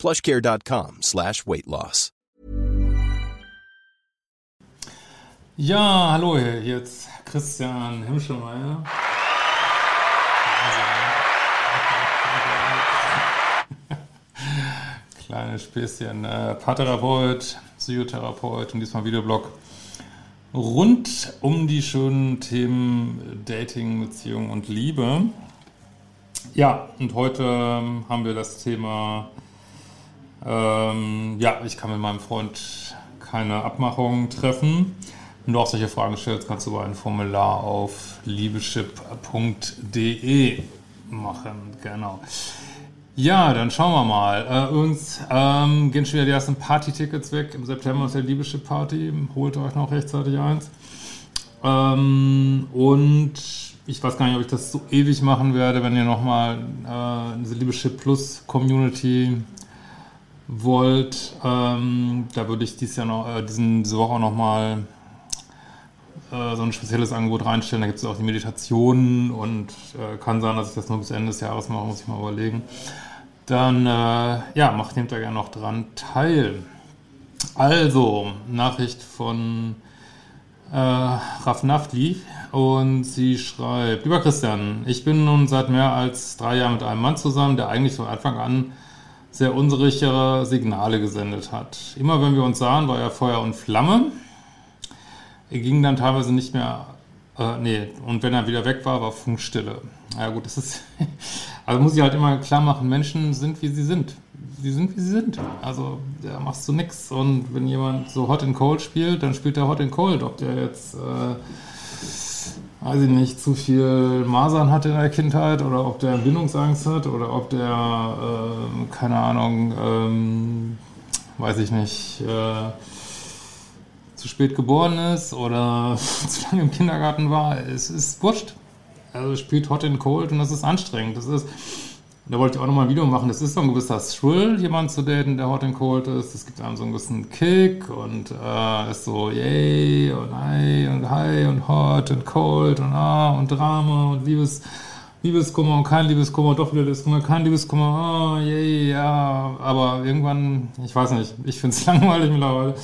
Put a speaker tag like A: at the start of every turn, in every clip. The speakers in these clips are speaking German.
A: plushcare.com slash weight loss.
B: Ja, hallo, hier jetzt Christian Himschelmeier. Kleine Späßchen. Äh, Paartherapeut, Psychotherapeut und diesmal Videoblog rund um die schönen Themen Dating, Beziehung und Liebe. Ja, und heute ähm, haben wir das Thema, ähm, ja, ich kann mit meinem Freund keine Abmachung treffen. Wenn du auch solche Fragen stellst, kannst du ein Formular auf liebeschip.de machen. Genau. Ja, dann schauen wir mal. Äh, übrigens ähm, gehen schon wieder die ersten Party-Tickets weg. Im September ist der Liebeschip-Party. Holt euch noch rechtzeitig eins. Ähm, und ich weiß gar nicht, ob ich das so ewig machen werde, wenn ihr nochmal äh, diese Liebeschip Plus Community wollt. Ähm, da würde ich dies Jahr noch, äh, diesen, diese Woche nochmal äh, so ein spezielles Angebot reinstellen. Da gibt es auch die Meditationen und äh, kann sein, dass ich das nur bis Ende des Jahres mache, muss ich mal überlegen. Dann, äh, ja, macht nehmt da gerne noch dran teil. Also, Nachricht von äh, Raf Naftli und sie schreibt, lieber Christian, ich bin nun seit mehr als drei Jahren mit einem Mann zusammen, der eigentlich von Anfang an sehr unsichere Signale gesendet hat. Immer wenn wir uns sahen, war er Feuer und Flamme. Er ging dann teilweise nicht mehr, äh, nee, und wenn er wieder weg war, war Funkstille. Ja gut, das ist, also muss ich halt immer klar machen, Menschen sind, wie sie sind. Sie sind, wie sie sind. Also da machst du nix. Und wenn jemand so Hot and Cold spielt, dann spielt er Hot and Cold. Ob der jetzt, äh, weiß ich nicht, zu viel Masern hat in der Kindheit oder ob der Bindungsangst hat oder ob der, äh, keine Ahnung, ähm, weiß ich nicht, äh, zu spät geboren ist oder zu lange im Kindergarten war, es ist wurscht. Also spielt Hot and Cold und das ist anstrengend. Das ist, da wollte ich auch nochmal ein Video machen. Das ist so ein gewisser Thrill, jemanden zu daten, der Hot and Cold ist. Es gibt einem so einen gewissen Kick und äh, ist so yay und hi und hi und hot und cold und ah und Drama und Liebes. Liebeskummer und kein Liebeskummer, doch wieder Liebeskummer, kein Liebeskummer, oh, yay, ja, aber irgendwann, ich weiß nicht, ich finde es langweilig mittlerweile,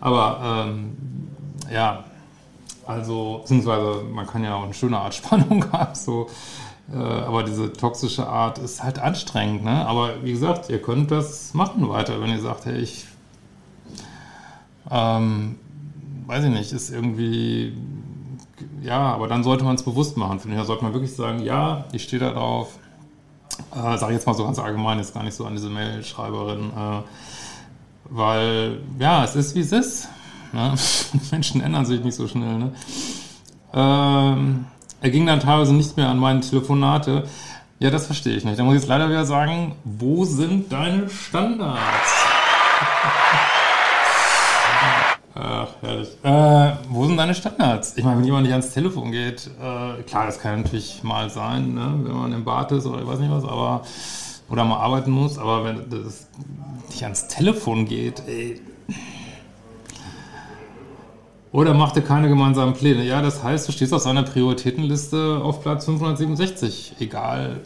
B: aber ähm, ja, also, beziehungsweise man kann ja auch eine schöne Art Spannung haben, so, aber diese toxische Art ist halt anstrengend, ne? Aber wie gesagt, ihr könnt das machen weiter, wenn ihr sagt, hey, ich, ähm, weiß ich nicht, ist irgendwie ja, aber dann sollte man es bewusst machen, finde ich. Da sollte man wirklich sagen, ja, ich stehe da drauf. Äh, Sage ich jetzt mal so ganz allgemein, jetzt gar nicht so an diese Mail-Schreiberin. Äh, weil, ja, es ist, wie es ist. Ne? Menschen ändern sich nicht so schnell. Ne? Ähm, er ging dann teilweise nicht mehr an meine Telefonate. Ja, das verstehe ich nicht. Da muss ich jetzt leider wieder sagen, wo sind deine Standards? Ach, herrlich. Äh, wo sind deine Standards? Ich meine, wenn jemand nicht ans Telefon geht, äh, klar, das kann natürlich mal sein, ne? wenn man im Bad ist oder ich weiß nicht was, aber oder mal arbeiten muss, aber wenn das nicht ans Telefon geht, ey. Oder machte keine gemeinsamen Pläne. Ja, das heißt, du stehst auf seiner Prioritätenliste auf Platz 567, egal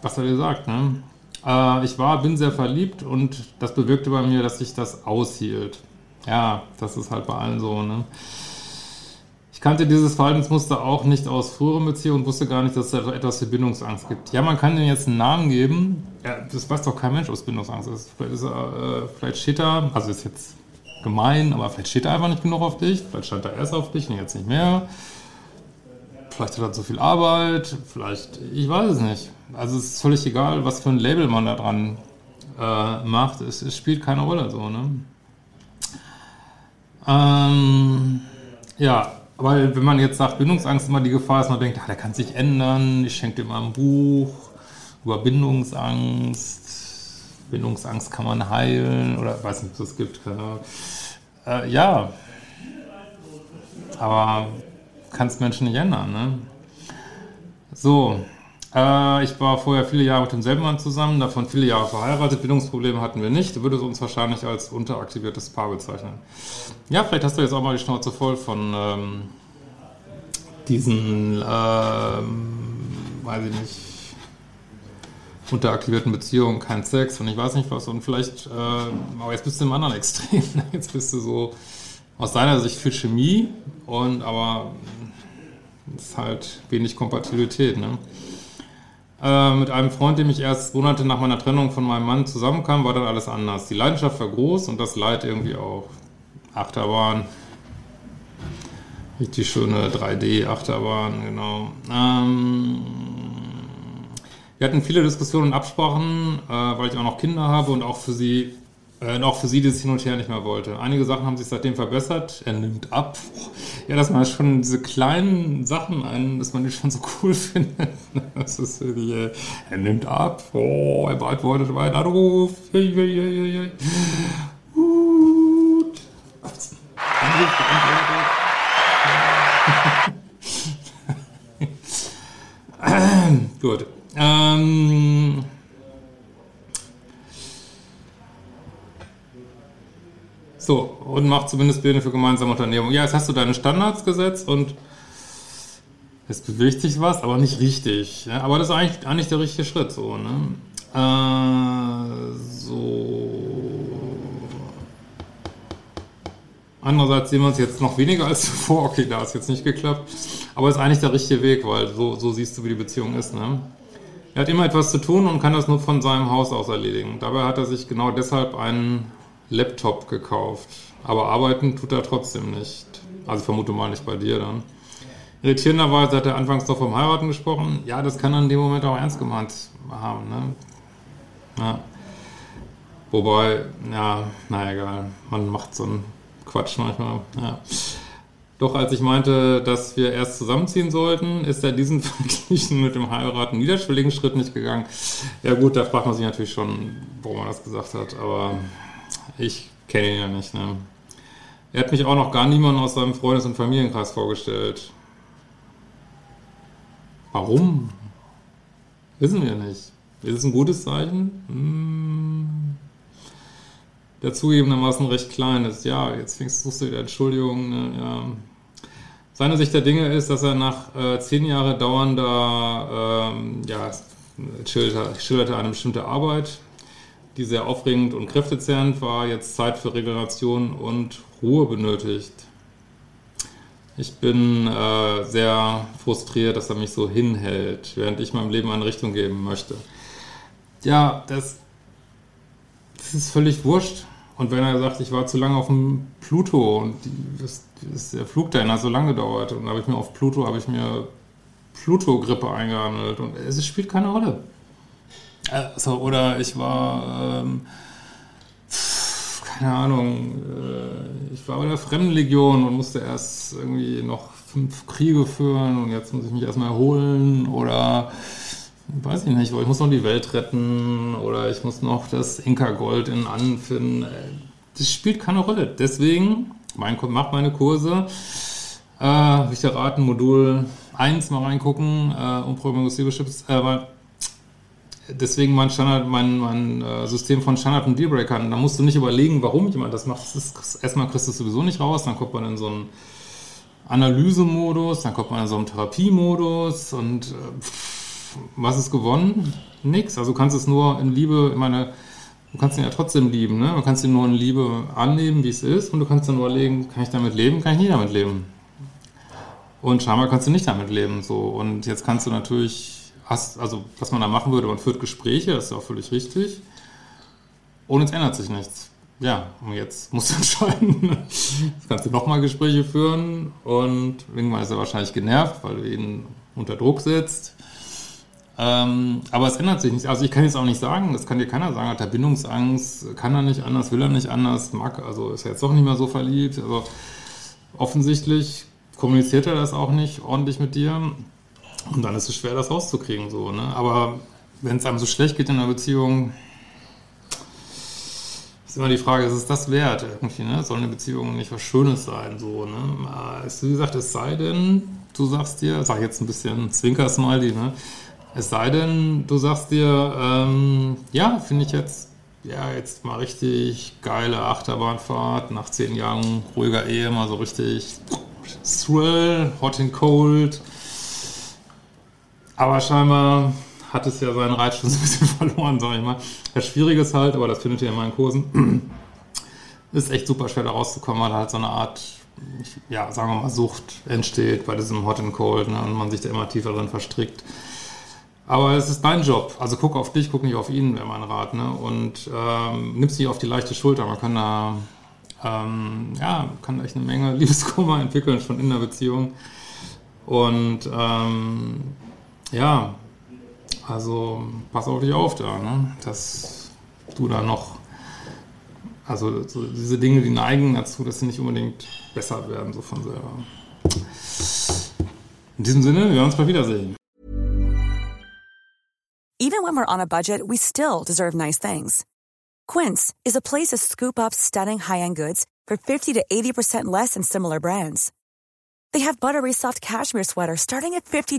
B: was er dir sagt. Ne? Äh, ich war, bin sehr verliebt und das bewirkte bei mir, dass sich das aushielt. Ja, das ist halt bei allen so, ne? Ich kannte dieses Verhaltensmuster auch nicht aus früheren Beziehungen und wusste gar nicht, dass es etwas für Bindungsangst gibt. Ja, man kann denen jetzt einen Namen geben. Ja, das weiß doch kein Mensch, was Bindungsangst ist. Vielleicht, ist er, äh, vielleicht steht er, also ist jetzt gemein, aber vielleicht steht er einfach nicht genug auf dich. Vielleicht stand er erst auf dich und jetzt nicht mehr. Vielleicht hat er zu viel Arbeit. Vielleicht, ich weiß es nicht. Also es ist völlig egal, was für ein Label man da dran äh, macht. Es, es spielt keine Rolle so, ne? Ähm, ja, weil wenn man jetzt sagt, Bindungsangst immer die Gefahr ist, man denkt, ah, der kann sich ändern, ich schenke dir mal ein Buch über Bindungsangst. Bindungsangst kann man heilen oder weiß nicht, ob es gibt. Äh, ja, aber kannst Menschen nicht ändern. Ne? So, äh, ich war vorher viele Jahre mit demselben Mann zusammen, davon viele Jahre verheiratet. Bindungsprobleme hatten wir nicht. Du würdest uns wahrscheinlich als unteraktiviertes Paar bezeichnen. Ja, vielleicht hast du jetzt auch mal die Schnauze voll von ähm, diesen, ähm, weiß ich nicht, unteraktivierten Beziehungen, kein Sex und ich weiß nicht was. Und vielleicht, äh, aber jetzt bist du im anderen Extrem. Jetzt bist du so aus deiner Sicht für Chemie und aber ist halt wenig Kompatibilität. Ne? Äh, mit einem Freund, dem ich erst Monate nach meiner Trennung von meinem Mann zusammenkam, war dann alles anders. Die Leidenschaft war groß und das Leid irgendwie auch. Achterbahn. Richtig schöne 3D-Achterbahn, genau. Ähm, wir hatten viele Diskussionen und Absprachen, äh, weil ich auch noch Kinder habe und auch für sie äh, auch für sie das hin und her nicht mehr wollte. Einige Sachen haben sich seitdem verbessert. Er nimmt ab. Ja, dass man schon diese kleinen Sachen ein, dass man die schon so cool findet. Das ist wirklich, äh, er nimmt ab. Oh, er beantwortet meinen Anruf. Gut. Anruf beantwortet. Macht zumindest Pläne für gemeinsame Unternehmungen. Ja, jetzt hast du deine Standards gesetzt und es bewegt sich was, aber nicht richtig. Ja? Aber das ist eigentlich, eigentlich der richtige Schritt, so, ne? Äh, so. Andererseits sehen wir uns jetzt noch weniger als zuvor. Okay, da ist jetzt nicht geklappt. Aber ist eigentlich der richtige Weg, weil so, so siehst du, wie die Beziehung ist, ne? Er hat immer etwas zu tun und kann das nur von seinem Haus aus erledigen. Dabei hat er sich genau deshalb einen Laptop gekauft. Aber arbeiten tut er trotzdem nicht. Also vermute mal nicht bei dir dann. Irritierenderweise hat er anfangs noch vom Heiraten gesprochen. Ja, das kann er in dem Moment auch ernst gemeint haben. Ne? Ja. Wobei, ja, na egal, man macht so einen Quatsch manchmal. Ja. Doch als ich meinte, dass wir erst zusammenziehen sollten, ist er diesen verglichen mit dem Heiraten niederschwelligen Schritt nicht gegangen. Ja gut, da fragt man sich natürlich schon, warum er das gesagt hat, aber ich kenne ihn ja nicht. Ne? Er hat mich auch noch gar niemanden aus seinem Freundes- und Familienkreis vorgestellt. Warum? Wissen wir nicht. Ist es ein gutes Zeichen? Hm. Der zugegebenermaßen recht klein ist. Ja, jetzt fängst du wieder Entschuldigung. Ne? Ja. Seine Sicht der Dinge ist, dass er nach äh, zehn Jahren dauernder, ähm, ja, schilderte, schilderte eine bestimmte Arbeit, die sehr aufregend und kräftezehrend war, jetzt Zeit für Regeneration und Ruhe benötigt. Ich bin äh, sehr frustriert, dass er mich so hinhält, während ich meinem Leben eine Richtung geben möchte. Ja, das, das ist völlig wurscht. Und wenn er sagt, ich war zu lange auf dem Pluto und das, das, der Flug dahin hat so lange gedauert und habe ich mir auf Pluto, habe ich mir Pluto-Grippe eingehandelt und es spielt keine Rolle. Also, oder ich war, ähm, keine Ahnung, äh, ich war bei der Fremdenlegion und musste erst irgendwie noch fünf Kriege führen und jetzt muss ich mich erstmal erholen oder weiß ich nicht, ich muss noch die Welt retten oder ich muss noch das Inka-Gold in Annen finden. Das spielt keine Rolle. Deswegen, mein, mach meine Kurse. Äh, ich dir raten, Modul 1 mal reingucken, äh, Umprogrammierung des Leadership, äh, deswegen mein Standard, mein, mein äh, System von Standard und Dealbreakern. Da musst du nicht überlegen, warum jemand das macht. Das ist, erstmal kriegst du es sowieso nicht raus, dann kommt man in so einen Analysemodus, dann kommt man in so einen Therapiemodus und äh, was ist gewonnen? Nix. Also du kannst es nur in Liebe, ich meine, du kannst ihn ja trotzdem lieben, ne? Du kannst ihn nur in Liebe annehmen, wie es ist, und du kannst dann überlegen, kann ich damit leben, kann ich nicht damit leben. Und scheinbar kannst du nicht damit leben, so. Und jetzt kannst du natürlich also was man da machen würde, man führt Gespräche, das ist auch völlig richtig. Und es ändert sich nichts. Ja, und jetzt musst du entscheiden. Jetzt kannst du nochmal Gespräche führen und irgendwann ist er wahrscheinlich genervt, weil du ihn unter Druck setzt. Ähm, aber es ändert sich nicht. Also ich kann jetzt auch nicht sagen, das kann dir keiner sagen, hat er Bindungsangst, kann er nicht anders, will er nicht anders, mag, also ist er jetzt doch nicht mehr so verliebt. Also offensichtlich kommuniziert er das auch nicht ordentlich mit dir. Und dann ist es schwer, das rauszukriegen, so, ne? Aber wenn es einem so schlecht geht in einer Beziehung, ist immer die Frage, ist es das wert ne? Soll eine Beziehung nicht was Schönes sein, so, ne? Es, wie gesagt, es sei denn, du sagst dir, sag jetzt ein bisschen Zwinker-Smiley, ne? Es sei denn, du sagst dir, ähm, ja, finde ich jetzt, ja, jetzt mal richtig geile Achterbahnfahrt, nach zehn Jahren ruhiger Ehe, mal so richtig Thrill, hot and cold. Aber scheinbar hat es ja seinen Reiz schon so ein bisschen verloren, sag ich mal. Das Schwierige ist halt, aber das findet ihr in meinen Kursen, ist echt super schwer da rauszukommen, weil halt so eine Art, ja, sagen wir mal, Sucht entsteht bei diesem Hot and Cold ne, und man sich da immer tiefer drin verstrickt. Aber es ist dein Job. Also guck auf dich, guck nicht auf ihn, wäre mein Rat. Ne? Und ähm, nimm's nicht auf die leichte Schulter. Man kann da, ähm, ja, kann echt eine Menge Liebeskummer entwickeln, schon in der Beziehung. Und ähm, ja, also pass auf dich auf da, ne? dass du da noch, also so diese Dinge, die neigen dazu, dass sie nicht unbedingt besser werden, so von selber. In diesem Sinne, wir werden uns bald wiedersehen.
C: Even when we're on a budget, we still deserve nice things. Quince is a place to scoop up stunning high-end goods for 50 to 80% less than similar brands. They have buttery soft cashmere sweaters starting at $50